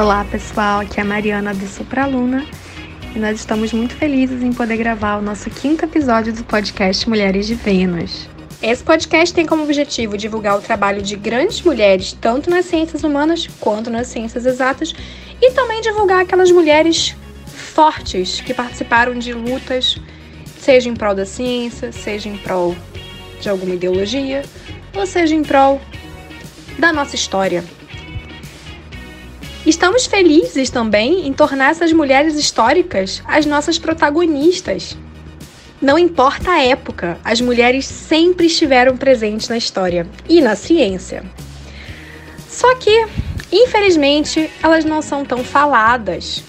Olá pessoal, aqui é a Mariana do Supraluna e nós estamos muito felizes em poder gravar o nosso quinto episódio do podcast Mulheres de Vênus. Esse podcast tem como objetivo divulgar o trabalho de grandes mulheres, tanto nas ciências humanas quanto nas ciências exatas, e também divulgar aquelas mulheres fortes que participaram de lutas, seja em prol da ciência, seja em prol de alguma ideologia, ou seja em prol da nossa história. Estamos felizes também em tornar essas mulheres históricas as nossas protagonistas. Não importa a época, as mulheres sempre estiveram presentes na história e na ciência. Só que, infelizmente, elas não são tão faladas.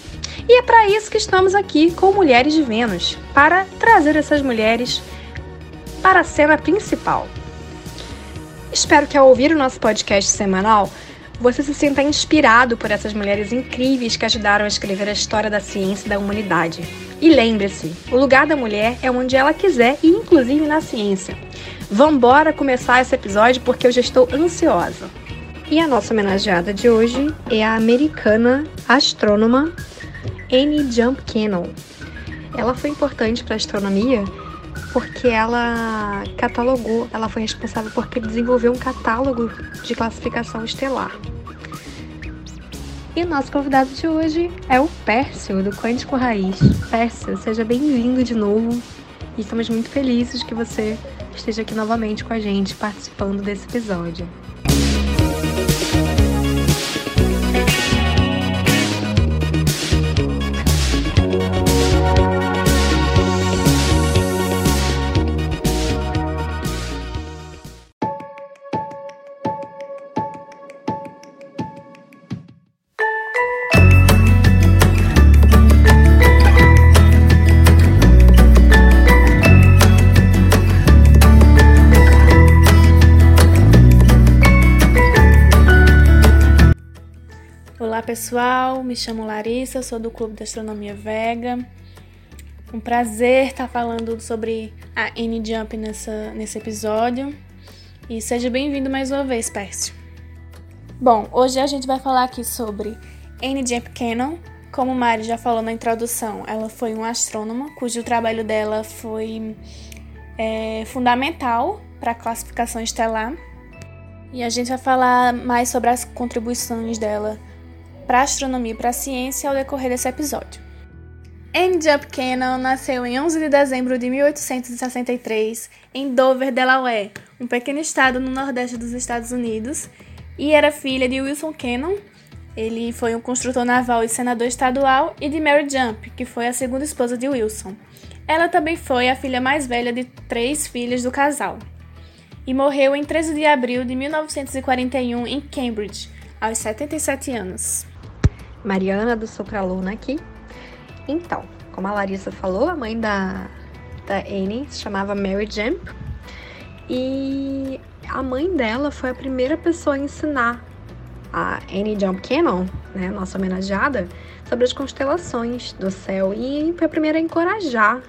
E é para isso que estamos aqui com Mulheres de Vênus para trazer essas mulheres para a cena principal. Espero que ao ouvir o nosso podcast semanal, você se sinta inspirado por essas mulheres incríveis que ajudaram a escrever a história da ciência e da humanidade. E lembre-se, o lugar da mulher é onde ela quiser e inclusive na ciência. Vambora começar esse episódio porque eu já estou ansiosa. E a nossa homenageada de hoje é a americana astrônoma Annie Jump Cannon. Ela foi importante para a astronomia porque ela catalogou, ela foi responsável por desenvolver um catálogo de classificação estelar. E nosso convidado de hoje é o Pércio, do Quântico Raiz. Pércio, seja bem-vindo de novo e estamos muito felizes que você esteja aqui novamente com a gente participando desse episódio. Pessoal, me chamo Larissa, sou do Clube de Astronomia Vega. Um prazer estar falando sobre a N Jump nessa, nesse episódio. E seja bem-vindo mais uma vez, Pércio. Bom, hoje a gente vai falar aqui sobre N Jump Cannon. Como Mari já falou na introdução, ela foi uma astrônoma cujo trabalho dela foi é, fundamental para a classificação estelar. E a gente vai falar mais sobre as contribuições dela para a astronomia e para a ciência ao decorrer desse episódio. Anne Jupp Cannon nasceu em 11 de dezembro de 1863 em Dover, Delaware, um pequeno estado no nordeste dos Estados Unidos, e era filha de Wilson Cannon, ele foi um construtor naval e senador estadual, e de Mary Jump, que foi a segunda esposa de Wilson. Ela também foi a filha mais velha de três filhas do casal. E morreu em 13 de abril de 1941 em Cambridge, aos 77 anos. Mariana do Sopraluna aqui. Então, como a Larissa falou, a mãe da, da Annie se chamava Mary Jump. E a mãe dela foi a primeira pessoa a ensinar a Annie Jump Cannon, né, nossa homenageada, sobre as constelações do céu. E foi a primeira a encorajar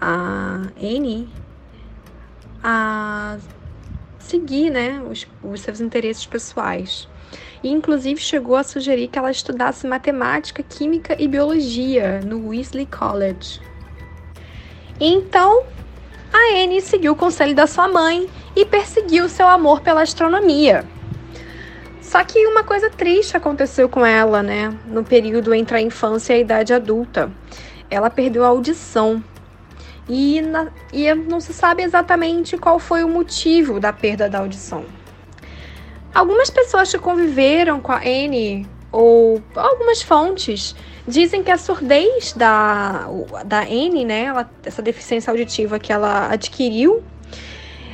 a Annie a seguir né, os, os seus interesses pessoais e inclusive chegou a sugerir que ela estudasse matemática, química e biologia no Wesley College. Então, a Anne seguiu o conselho da sua mãe e perseguiu seu amor pela astronomia. Só que uma coisa triste aconteceu com ela, né? No período entre a infância e a idade adulta. Ela perdeu a audição. E, na, e não se sabe exatamente qual foi o motivo da perda da audição. Algumas pessoas que conviveram com a Anne, ou algumas fontes, dizem que a surdez da, da Anne, né, ela, essa deficiência auditiva que ela adquiriu,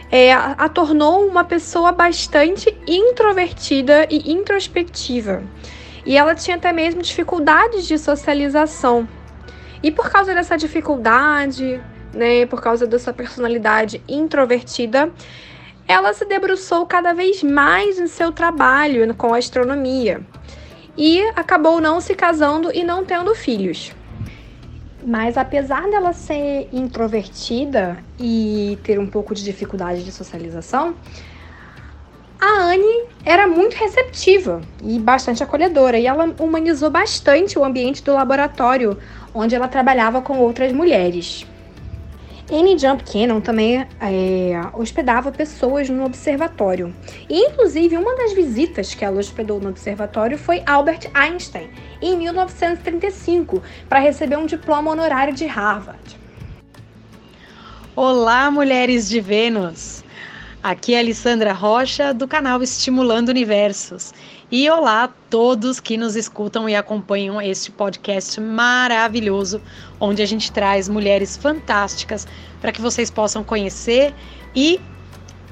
é, a, tornou uma pessoa bastante introvertida e introspectiva. E ela tinha até mesmo dificuldades de socialização. E por causa dessa dificuldade, né, por causa dessa personalidade introvertida, ela se debruçou cada vez mais em seu trabalho com astronomia e acabou não se casando e não tendo filhos. Mas apesar dela ser introvertida e ter um pouco de dificuldade de socialização, a Anne era muito receptiva e bastante acolhedora, e ela humanizou bastante o ambiente do laboratório onde ela trabalhava com outras mulheres. Annie Jump Cannon também é, hospedava pessoas no observatório. E, inclusive, uma das visitas que ela hospedou no observatório foi Albert Einstein, em 1935, para receber um diploma honorário de Harvard. Olá, mulheres de Vênus! Aqui é a Alessandra Rocha, do canal Estimulando Universos. E olá a todos que nos escutam e acompanham este podcast maravilhoso, onde a gente traz mulheres fantásticas para que vocês possam conhecer e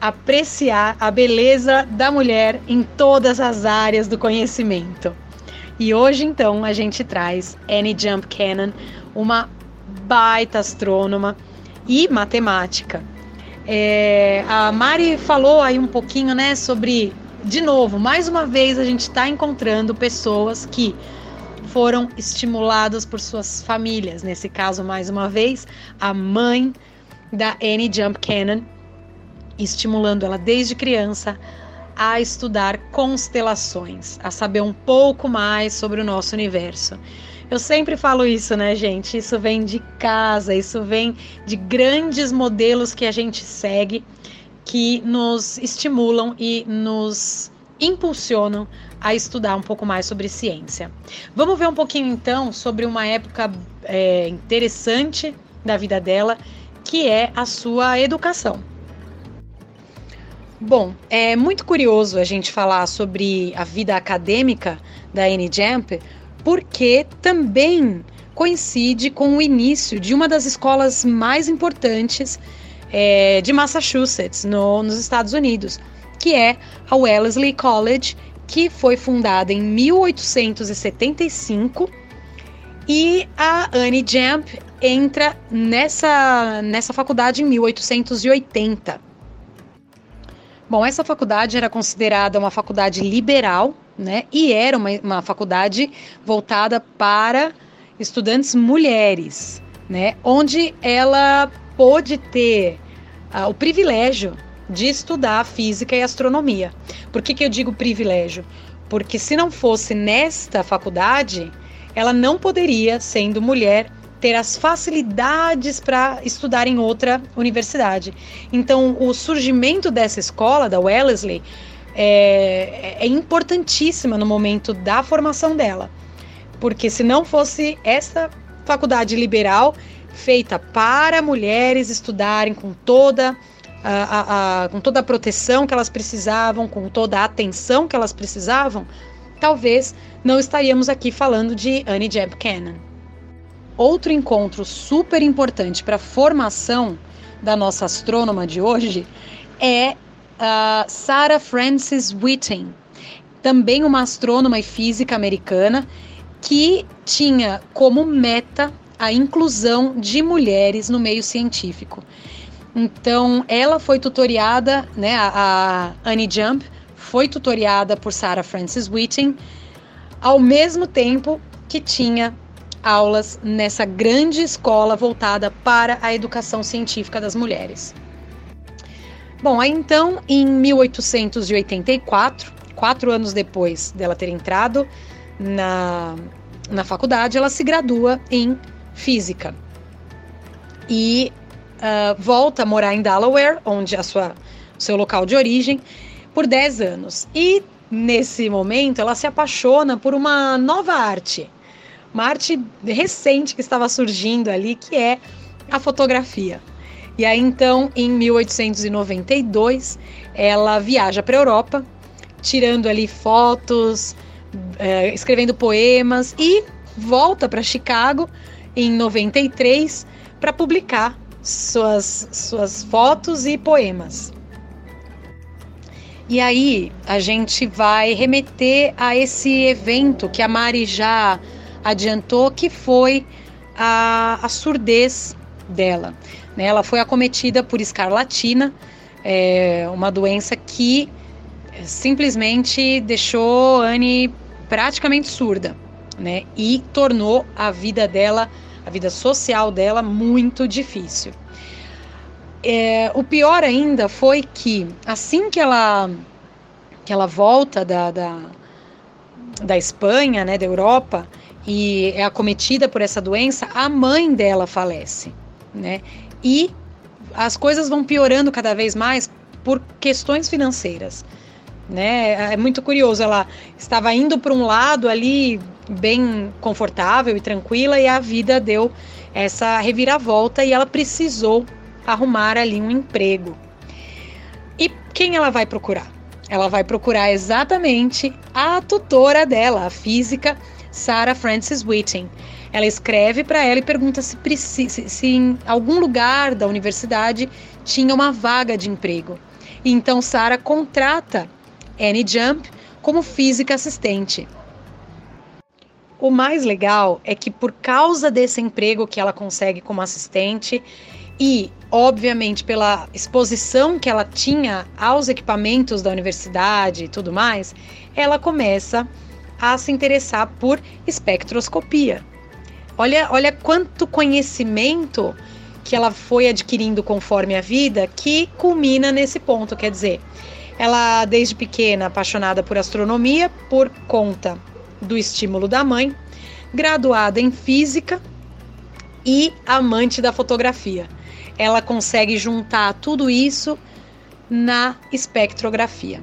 apreciar a beleza da mulher em todas as áreas do conhecimento. E hoje, então, a gente traz Annie Jump Cannon, uma baita astrônoma e matemática. É, a Mari falou aí um pouquinho, né, sobre de novo, mais uma vez a gente está encontrando pessoas que foram estimuladas por suas famílias. Nesse caso, mais uma vez, a mãe da Annie Jump Cannon, estimulando ela desde criança a estudar constelações, a saber um pouco mais sobre o nosso universo. Eu sempre falo isso, né, gente? Isso vem de casa, isso vem de grandes modelos que a gente segue que nos estimulam e nos impulsionam a estudar um pouco mais sobre ciência. Vamos ver um pouquinho então sobre uma época é, interessante da vida dela, que é a sua educação. Bom, é muito curioso a gente falar sobre a vida acadêmica da Annie Jamp, porque também coincide com o início de uma das escolas mais importantes é, de Massachusetts, no, nos Estados Unidos, que é a Wellesley College, que foi fundada em 1875 e a Annie Jamp entra nessa, nessa faculdade em 1880. Bom, essa faculdade era considerada uma faculdade liberal, né? E era uma, uma faculdade voltada para estudantes mulheres, né? Onde ela pôde ter ah, o privilégio de estudar física e astronomia. Por que, que eu digo privilégio? Porque se não fosse nesta faculdade, ela não poderia, sendo mulher, ter as facilidades para estudar em outra universidade. Então, o surgimento dessa escola, da Wellesley, é, é importantíssima no momento da formação dela. Porque se não fosse essa faculdade liberal, feita para mulheres estudarem com toda a, a, a, com toda a proteção que elas precisavam, com toda a atenção que elas precisavam, talvez não estaríamos aqui falando de Annie Jeb Cannon. Outro encontro super importante para a formação da nossa astrônoma de hoje é a Sarah Frances Whiting, também uma astrônoma e física americana que tinha como meta a inclusão de mulheres no meio científico. Então, ela foi tutoriada, né, a, Annie Jump foi tutoriada por Sarah Frances Whiting, ao mesmo tempo que tinha aulas nessa grande escola voltada para a educação científica das mulheres. Bom, aí então, em 1884, quatro anos depois dela ter entrado na, na faculdade, ela se gradua em física. E uh, volta a morar em Delaware, onde é sua seu local de origem, por 10 anos. E nesse momento ela se apaixona por uma nova arte, uma arte recente que estava surgindo ali, que é a fotografia. E aí então, em 1892, ela viaja para a Europa, tirando ali fotos, eh, escrevendo poemas e volta para Chicago em 93 para publicar suas, suas fotos e poemas. E aí a gente vai remeter a esse evento que a Mari já adiantou, que foi a, a surdez dela. Né? Ela foi acometida por escarlatina, é, uma doença que simplesmente deixou Anne praticamente surda né? E tornou a vida dela, a vida social dela, muito difícil. É, o pior ainda foi que assim que ela que ela volta da, da, da Espanha, né, da Europa, e é acometida por essa doença, a mãe dela falece, né? E as coisas vão piorando cada vez mais por questões financeiras, né? É muito curioso, ela estava indo para um lado ali bem confortável e tranquila e a vida deu essa reviravolta e ela precisou arrumar ali um emprego. E quem ela vai procurar? Ela vai procurar exatamente a tutora dela, a física Sarah Frances Whiting. Ela escreve para ela e pergunta se, se, se em algum lugar da universidade tinha uma vaga de emprego. E então Sarah contrata Annie Jump como física assistente. O mais legal é que por causa desse emprego que ela consegue como assistente e, obviamente, pela exposição que ela tinha aos equipamentos da universidade e tudo mais, ela começa a se interessar por espectroscopia. Olha, olha quanto conhecimento que ela foi adquirindo conforme a vida que culmina nesse ponto, quer dizer, ela desde pequena apaixonada por astronomia por conta do estímulo da mãe, graduada em física e amante da fotografia. Ela consegue juntar tudo isso na espectrografia.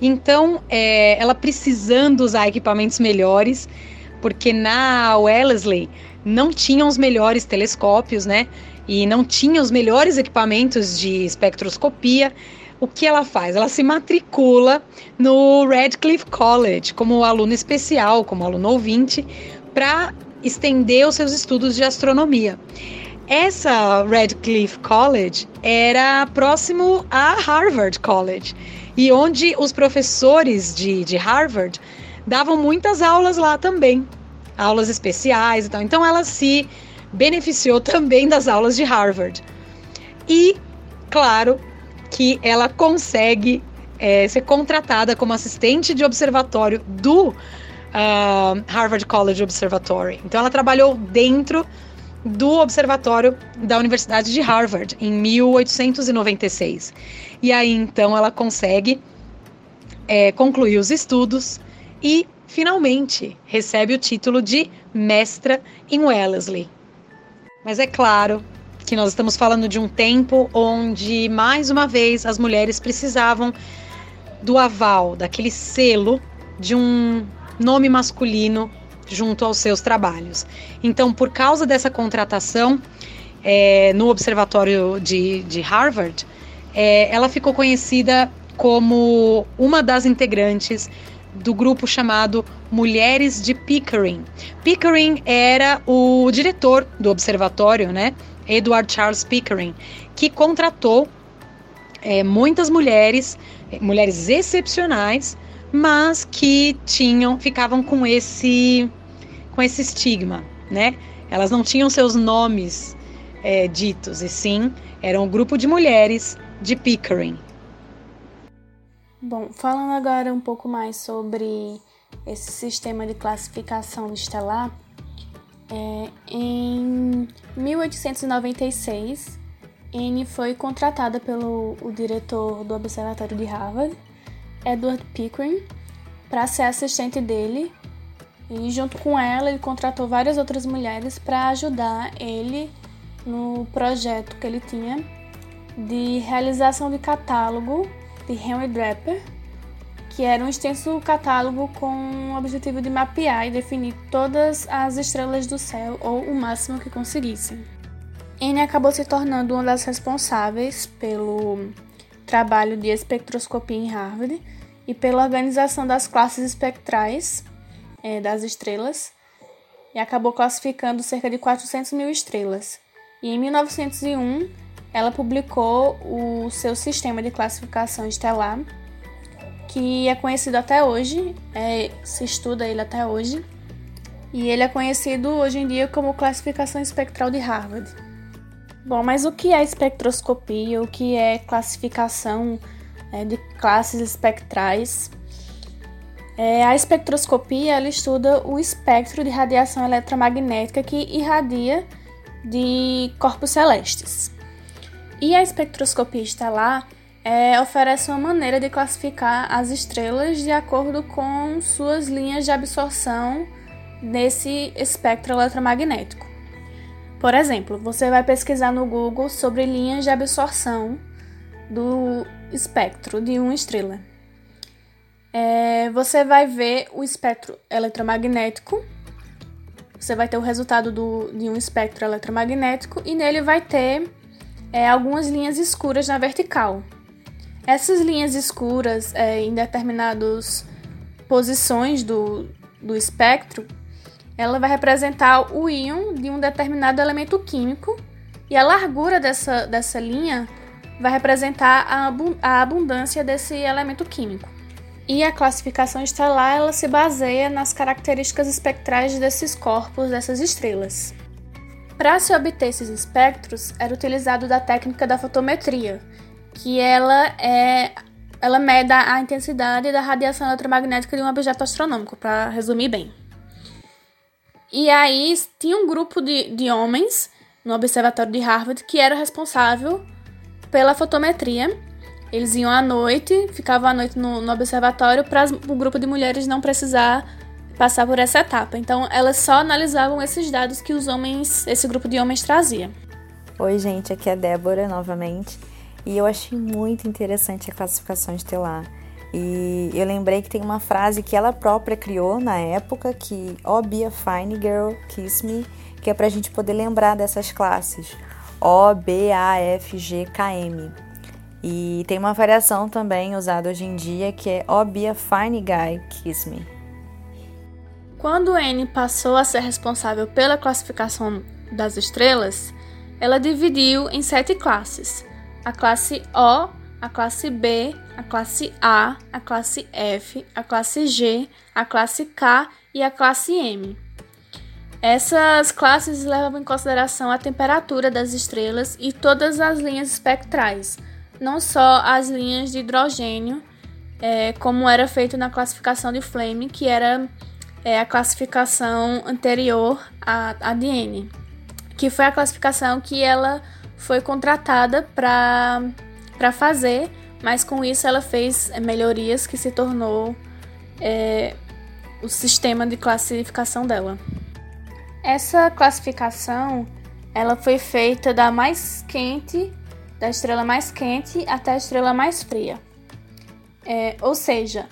Então, é, ela precisando usar equipamentos melhores, porque na Wellesley não tinham os melhores telescópios, né? E não tinha os melhores equipamentos de espectroscopia. O que ela faz? Ela se matricula no Radcliffe College como aluna especial, como aluno ouvinte, para estender os seus estudos de astronomia. Essa Radcliffe College era próximo a Harvard College e onde os professores de, de Harvard davam muitas aulas lá também, aulas especiais e tal. Então ela se beneficiou também das aulas de Harvard. E, claro, que ela consegue é, ser contratada como assistente de observatório do uh, Harvard College Observatory. Então ela trabalhou dentro do observatório da Universidade de Harvard em 1896. E aí então ela consegue é, concluir os estudos e finalmente recebe o título de mestra em Wellesley. Mas é claro que nós estamos falando de um tempo onde, mais uma vez, as mulheres precisavam do aval, daquele selo de um nome masculino junto aos seus trabalhos. Então, por causa dessa contratação é, no Observatório de, de Harvard, é, ela ficou conhecida como uma das integrantes do grupo chamado Mulheres de Pickering. Pickering era o diretor do observatório, né? Edward Charles Pickering, que contratou é, muitas mulheres, mulheres excepcionais, mas que tinham, ficavam com esse com esse estigma, né? Elas não tinham seus nomes é, ditos, e sim eram um grupo de mulheres de Pickering. Bom, falando agora um pouco mais sobre esse sistema de classificação estelar, é, em 1896, Anne foi contratada pelo o diretor do Observatório de Harvard, Edward Pickering, para ser assistente dele. E junto com ela, ele contratou várias outras mulheres para ajudar ele no projeto que ele tinha de realização de catálogo de Henry Draper, que era um extenso catálogo com o objetivo de mapear e definir todas as estrelas do céu ou o máximo que conseguissem. Anne acabou se tornando uma das responsáveis pelo trabalho de espectroscopia em Harvard e pela organização das classes espectrais é, das estrelas e acabou classificando cerca de 400 mil estrelas. E em 1901, ela publicou o seu sistema de classificação estelar, que é conhecido até hoje, é, se estuda ele até hoje, e ele é conhecido hoje em dia como classificação espectral de Harvard. Bom, mas o que é espectroscopia? O que é classificação é, de classes espectrais? É, a espectroscopia ela estuda o espectro de radiação eletromagnética que irradia de corpos celestes. E a espectroscopia estelar é, oferece uma maneira de classificar as estrelas de acordo com suas linhas de absorção nesse espectro eletromagnético. Por exemplo, você vai pesquisar no Google sobre linhas de absorção do espectro de uma estrela. É, você vai ver o espectro eletromagnético, você vai ter o resultado do, de um espectro eletromagnético e nele vai ter é, algumas linhas escuras na vertical. Essas linhas escuras é, em determinadas posições do, do espectro ela vai representar o íon de um determinado elemento químico e a largura dessa, dessa linha vai representar a, a abundância desse elemento químico. E a classificação estelar ela se baseia nas características espectrais desses corpos, dessas estrelas. Para se obter esses espectros, era utilizado da técnica da fotometria, que ela é ela mede a intensidade da radiação eletromagnética de um objeto astronômico, para resumir bem. E aí tinha um grupo de, de homens no observatório de Harvard que era responsável pela fotometria. Eles iam à noite, ficavam à noite no, no observatório para o grupo de mulheres não precisar passar por essa etapa. Então, elas só analisavam esses dados que os homens, esse grupo de homens trazia. Oi, gente, aqui é Débora novamente. E eu achei muito interessante a classificação estelar. E eu lembrei que tem uma frase que ela própria criou na época, que Oh, be a fine girl, kiss me, que é pra gente poder lembrar dessas classes. O, B, A, F, G, K, M. E tem uma variação também usada hoje em dia que é Oh, be a fine guy, kiss me. Quando N passou a ser responsável pela classificação das estrelas, ela dividiu em sete classes. A classe O a classe B, a classe A, a classe F, a classe G, a classe K e a classe M. Essas classes levam em consideração a temperatura das estrelas e todas as linhas espectrais, não só as linhas de hidrogênio, é, como era feito na classificação de Fleming, que era é, a classificação anterior à, à de N, que foi a classificação que ela foi contratada para fazer, mas com isso ela fez é, melhorias que se tornou é, o sistema de classificação dela. Essa classificação ela foi feita da mais quente, da estrela mais quente até a estrela mais fria. É, ou seja,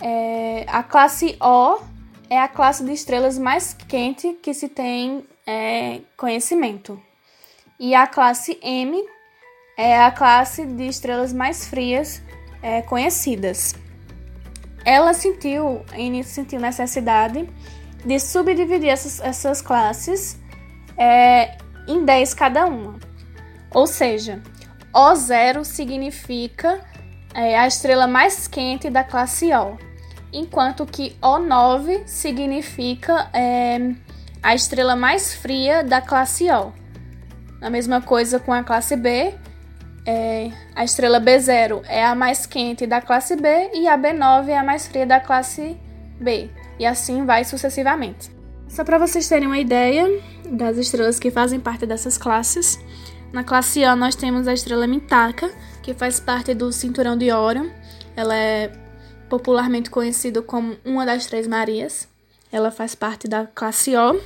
é, a classe O é a classe de estrelas mais quente que se tem é, conhecimento. E a classe M é a classe de estrelas mais frias é, conhecidas. Ela sentiu, sentiu necessidade de subdividir essas, essas classes é, em 10 cada uma. Ou seja, O0 significa é, a estrela mais quente da classe O, enquanto que O9 significa é, a estrela mais fria da classe O. A mesma coisa com a classe B, é, a estrela B0 é a mais quente da classe B e a B9 é a mais fria da classe B, e assim vai sucessivamente. Só para vocês terem uma ideia das estrelas que fazem parte dessas classes, na classe A nós temos a estrela Mintaka, que faz parte do cinturão de Órion. Ela é popularmente conhecida como uma das Três Marias. Ela faz parte da classe O.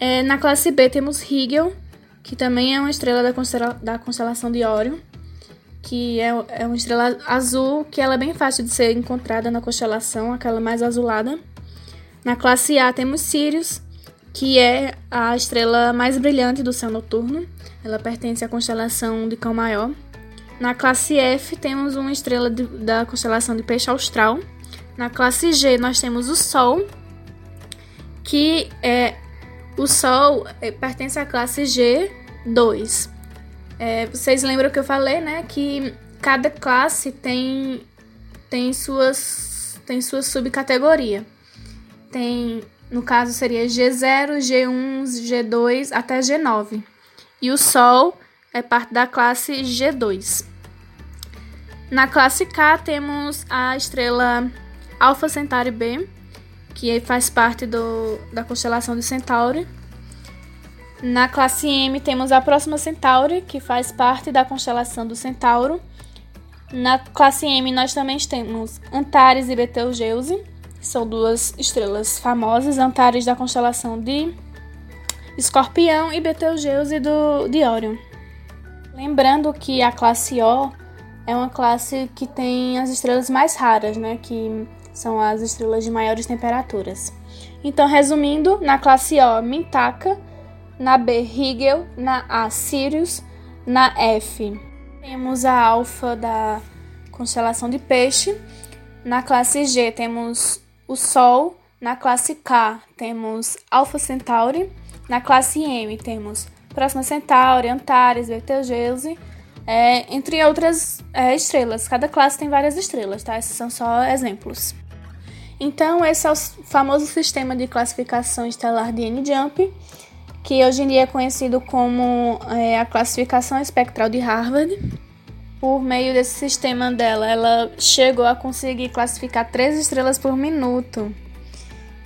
É, na classe B temos Rigel, que também é uma estrela da, constela da constelação de Órion, que é, é uma estrela azul, que ela é bem fácil de ser encontrada na constelação, aquela mais azulada. Na classe A temos Sirius, que é a estrela mais brilhante do céu noturno. Ela pertence à constelação de Cão Maior. Na classe F temos uma estrela de, da constelação de Peixe Austral. Na classe G nós temos o Sol, que é o Sol é, pertence à classe G2. É, vocês lembram que eu falei, né? Que cada classe tem, tem suas tem sua subcategoria. Tem, no caso seria G0, G1, G2 até G9. E o Sol é parte da classe G2. Na classe K temos a estrela Alpha Centauri B, que faz parte do, da constelação de Centauri. Na classe M temos a Próxima Centauri, que faz parte da constelação do Centauro. Na classe M nós também temos Antares e Betelgeuse, que são duas estrelas famosas, Antares da constelação de Escorpião e Betelgeuse do, de Órion. Lembrando que a classe O é uma classe que tem as estrelas mais raras, né, que são as estrelas de maiores temperaturas. Então, resumindo, na classe O, Mintaka, na B, Rigel, na A, Sirius, na F, temos a alfa da constelação de Peixe, na classe G temos o Sol, na classe K temos Alpha Centauri, na classe M temos Próxima Centauri, Antares, Betelgeuse, é, entre outras é, estrelas. Cada classe tem várias estrelas, tá? Esses são só exemplos. Então, esse é o famoso sistema de classificação estelar de N-Jump, que hoje em dia é conhecido como é, a classificação espectral de Harvard. Por meio desse sistema dela, ela chegou a conseguir classificar três estrelas por minuto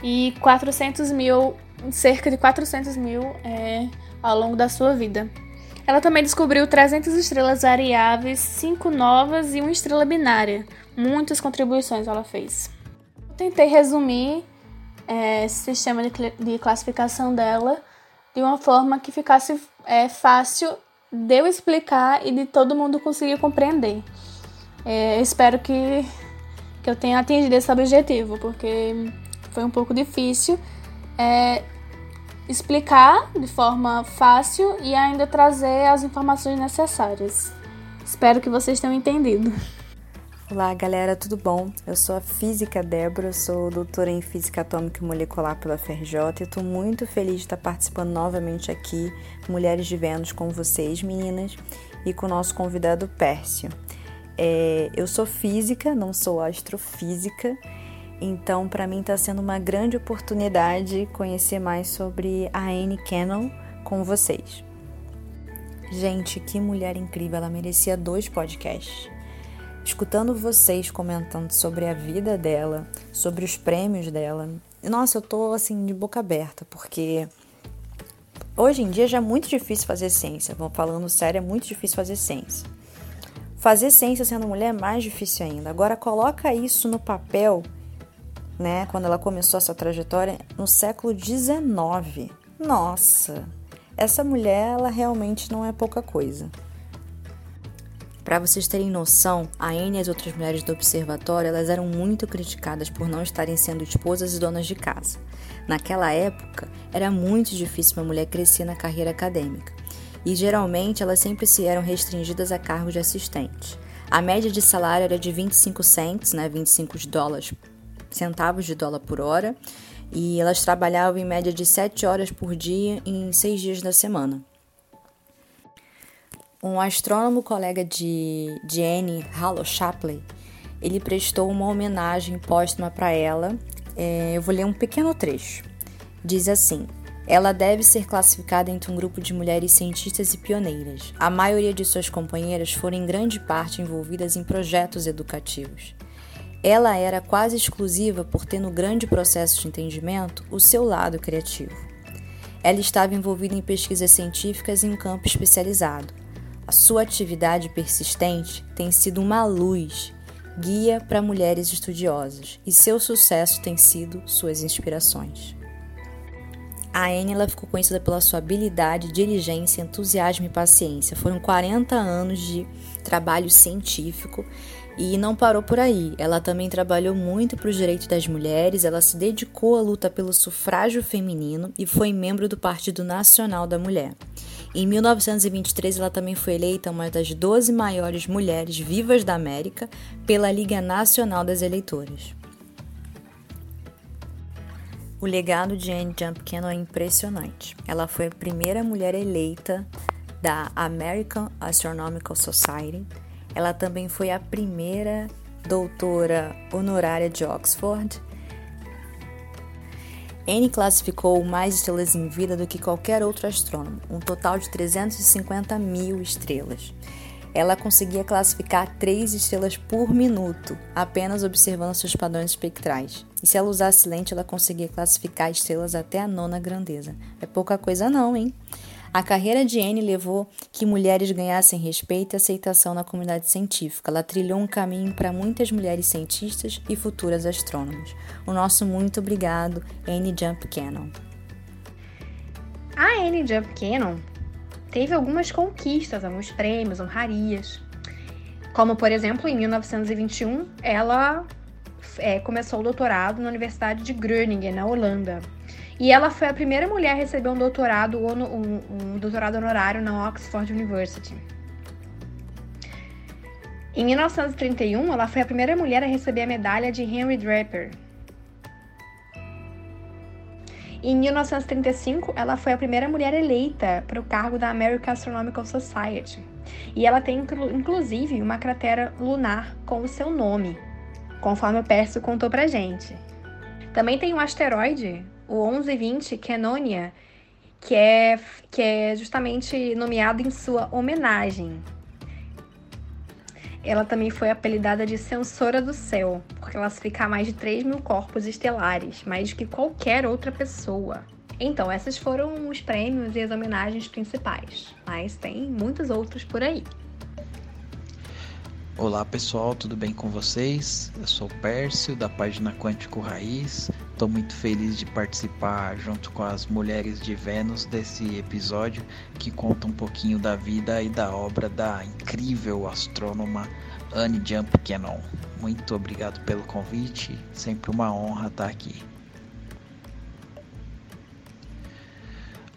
e 400 mil, cerca de 400 mil é, ao longo da sua vida. Ela também descobriu 300 estrelas variáveis, 5 novas e uma estrela binária. Muitas contribuições ela fez. Eu tentei resumir é, esse sistema de, de classificação dela de uma forma que ficasse é, fácil de eu explicar e de todo mundo conseguir compreender. É, espero que, que eu tenha atingido esse objetivo, porque foi um pouco difícil é, explicar de forma fácil e ainda trazer as informações necessárias. Espero que vocês tenham entendido. Olá, galera, tudo bom? Eu sou a Física Débora, sou doutora em Física Atômica e Molecular pela FRJ e estou muito feliz de estar participando novamente aqui, Mulheres de Vênus, com vocês, meninas, e com o nosso convidado Pércio. É, eu sou física, não sou astrofísica, então para mim está sendo uma grande oportunidade conhecer mais sobre a Anne Cannon com vocês. Gente, que mulher incrível, ela merecia dois podcasts escutando vocês comentando sobre a vida dela, sobre os prêmios dela. Nossa, eu tô assim de boca aberta, porque hoje em dia já é muito difícil fazer ciência. Vou falando sério, é muito difícil fazer ciência. Fazer ciência sendo mulher é mais difícil ainda. Agora coloca isso no papel, né? Quando ela começou essa trajetória no século XIX. Nossa, essa mulher ela realmente não é pouca coisa. Para vocês terem noção, a Anne e as outras mulheres do observatório elas eram muito criticadas por não estarem sendo esposas e donas de casa. Naquela época, era muito difícil uma mulher crescer na carreira acadêmica e geralmente elas sempre se eram restringidas a cargos de assistente. A média de salário era de 25 cents, né, 25 de dólares, centavos de dólar por hora, e elas trabalhavam em média de 7 horas por dia em 6 dias da semana. Um astrônomo colega de Jenny, Hallow Shapley, ele prestou uma homenagem póstuma para ela. É, eu vou ler um pequeno trecho. Diz assim: ela deve ser classificada entre um grupo de mulheres cientistas e pioneiras. A maioria de suas companheiras foram em grande parte envolvidas em projetos educativos. Ela era quase exclusiva por ter no grande processo de entendimento o seu lado criativo. Ela estava envolvida em pesquisas científicas em um campo especializado a sua atividade persistente tem sido uma luz, guia para mulheres estudiosas, e seu sucesso tem sido suas inspirações. A Anne ficou conhecida pela sua habilidade, diligência, entusiasmo e paciência. Foram 40 anos de trabalho científico e não parou por aí. Ela também trabalhou muito para os direitos das mulheres, ela se dedicou à luta pelo sufrágio feminino e foi membro do Partido Nacional da Mulher. Em 1923, ela também foi eleita uma das 12 maiores mulheres vivas da América pela Liga Nacional das Eleitoras. O legado de Anne Jump Cannon é impressionante. Ela foi a primeira mulher eleita da American Astronomical Society. Ela também foi a primeira doutora honorária de Oxford N classificou mais estrelas em vida do que qualquer outro astrônomo, um total de 350 mil estrelas. ela conseguia classificar três estrelas por minuto, apenas observando seus padrões espectrais. E se ela usasse lente, ela conseguia classificar estrelas até a nona grandeza. É pouca coisa não, hein? A carreira de Anne levou que mulheres ganhassem respeito e aceitação na comunidade científica. Ela trilhou um caminho para muitas mulheres cientistas e futuras astrônomas. O nosso muito obrigado, Anne Jump Cannon. A Anne Jump Cannon teve algumas conquistas, alguns prêmios, honrarias. Como, por exemplo, em 1921, ela é, começou o doutorado na Universidade de Groningen, na Holanda. E ela foi a primeira mulher a receber um doutorado, um, um doutorado honorário na Oxford University. Em 1931, ela foi a primeira mulher a receber a medalha de Henry Draper. Em 1935, ela foi a primeira mulher eleita para o cargo da American Astronomical Society. E ela tem, inclusive, uma cratera lunar com o seu nome, conforme o Pércio contou pra gente. Também tem um asteroide o 1120 Canonia, que é, que é justamente nomeado em sua homenagem. Ela também foi apelidada de Censora do Céu, por classificar mais de 3 mil corpos estelares, mais do que qualquer outra pessoa. Então, esses foram os prêmios e as homenagens principais, mas tem muitos outros por aí. Olá pessoal, tudo bem com vocês? Eu sou o Pércio da página Quântico Raiz. Estou muito feliz de participar junto com as mulheres de Vênus desse episódio que conta um pouquinho da vida e da obra da incrível astrônoma Anne Jump Cannon. Muito obrigado pelo convite, sempre uma honra estar aqui.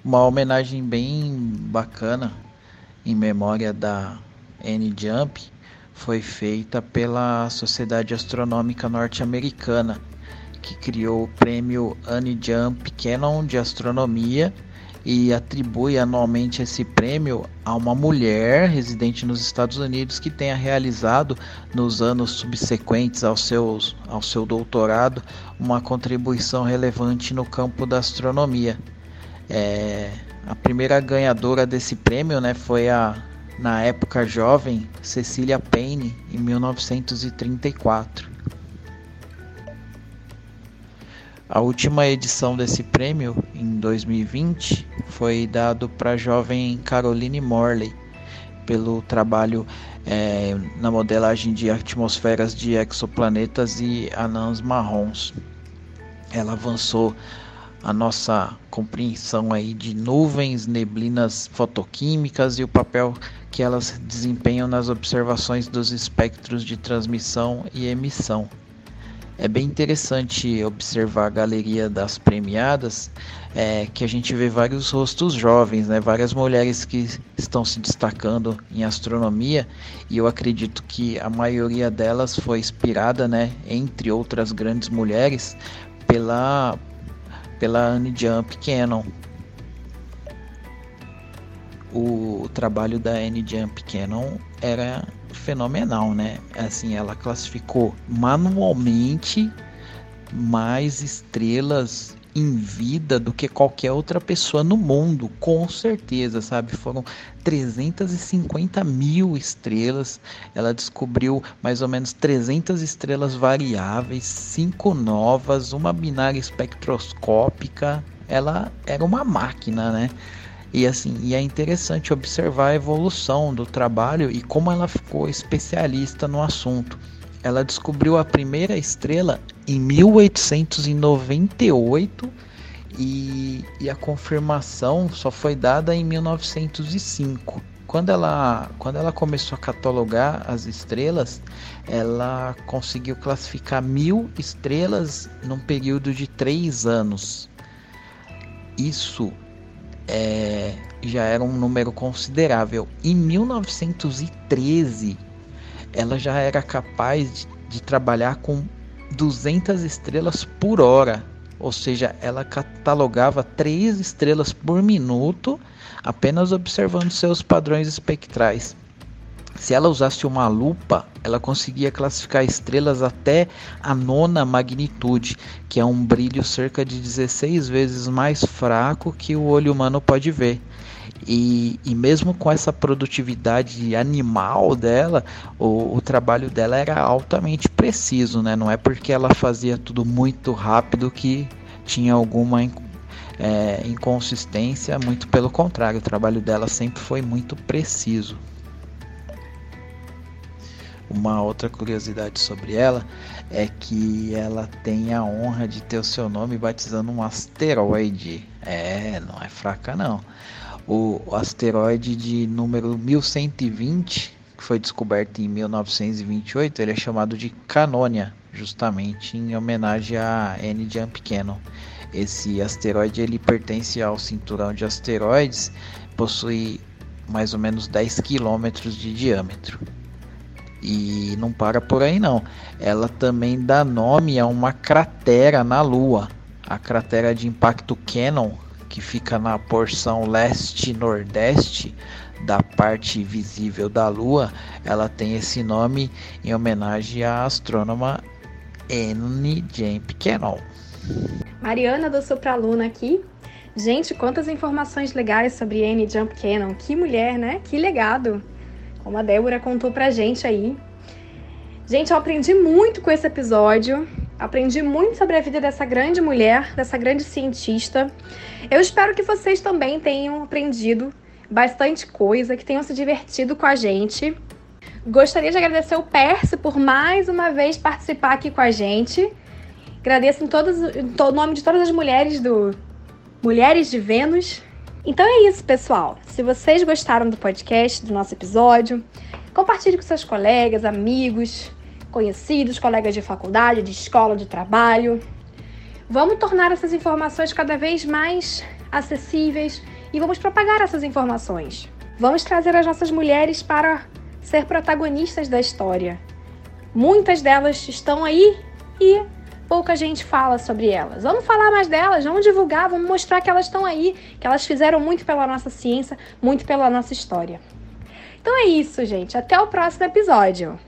Uma homenagem bem bacana em memória da Anne Jump foi feita pela Sociedade Astronômica Norte-Americana, que criou o prêmio Annie Jump Cannon de Astronomia e atribui anualmente esse prêmio a uma mulher residente nos Estados Unidos que tenha realizado nos anos subsequentes ao, seus, ao seu doutorado uma contribuição relevante no campo da astronomia. É, a primeira ganhadora desse prêmio né, foi a na época jovem Cecília Payne em 1934. A última edição desse prêmio, em 2020, foi dado para a jovem Caroline Morley pelo trabalho é, na modelagem de atmosferas de exoplanetas e anãs marrons. Ela avançou a nossa compreensão aí de nuvens, neblinas fotoquímicas e o papel que elas desempenham nas observações dos espectros de transmissão e emissão. É bem interessante observar a galeria das premiadas, é, que a gente vê vários rostos jovens, né? várias mulheres que estão se destacando em astronomia, e eu acredito que a maioria delas foi inspirada, né, entre outras grandes mulheres, pela, pela Anne Jump Cannon. O, o trabalho da Anne Jump Cannon era fenomenal, né? Assim, ela classificou manualmente mais estrelas em vida do que qualquer outra pessoa no mundo, com certeza, sabe? Foram 350 mil estrelas. Ela descobriu mais ou menos 300 estrelas variáveis, cinco novas, uma binária espectroscópica. Ela era uma máquina, né? E assim, e é interessante observar a evolução do trabalho e como ela ficou especialista no assunto. Ela descobriu a primeira estrela em 1898 e, e a confirmação só foi dada em 1905. Quando ela, quando ela começou a catalogar as estrelas, ela conseguiu classificar mil estrelas num período de três anos. Isso é, já era um número considerável. Em 1913, ela já era capaz de, de trabalhar com 200 estrelas por hora, ou seja, ela catalogava 3 estrelas por minuto apenas observando seus padrões espectrais. Se ela usasse uma lupa, ela conseguia classificar estrelas até a nona magnitude, que é um brilho cerca de 16 vezes mais fraco que o olho humano pode ver. E, e mesmo com essa produtividade animal dela, o, o trabalho dela era altamente preciso, né? Não é porque ela fazia tudo muito rápido que tinha alguma é, inconsistência, muito pelo contrário, o trabalho dela sempre foi muito preciso. Uma outra curiosidade sobre ela é que ela tem a honra de ter o seu nome batizando um asteroide. É, não é fraca não. O asteroide de número 1120, que foi descoberto em 1928, ele é chamado de Canonia, justamente em homenagem a N. Jump Cannon. Esse asteroide ele pertence ao cinturão de asteroides, possui mais ou menos 10 quilômetros de diâmetro. E não para por aí não. Ela também dá nome a uma cratera na Lua, a cratera de impacto Cannon, que fica na porção leste-nordeste da parte visível da Lua. Ela tem esse nome em homenagem à astrônoma N. James Cannon. Mariana do Supraluna aqui. Gente, quantas informações legais sobre Anne Jump Cannon. Que mulher, né? Que legado como a Débora contou pra gente aí. Gente, eu aprendi muito com esse episódio. Aprendi muito sobre a vida dessa grande mulher, dessa grande cientista. Eu espero que vocês também tenham aprendido bastante coisa, que tenham se divertido com a gente. Gostaria de agradecer o Percy por mais uma vez participar aqui com a gente. Agradeço em, em nome de todas as mulheres do Mulheres de Vênus. Então é isso, pessoal. Se vocês gostaram do podcast, do nosso episódio, compartilhe com seus colegas, amigos, conhecidos, colegas de faculdade, de escola, de trabalho. Vamos tornar essas informações cada vez mais acessíveis e vamos propagar essas informações. Vamos trazer as nossas mulheres para ser protagonistas da história. Muitas delas estão aí e pouca gente fala sobre elas. Vamos falar mais delas, vamos divulgar, vamos mostrar que elas estão aí, que elas fizeram muito pela nossa ciência, muito pela nossa história. Então é isso, gente. Até o próximo episódio.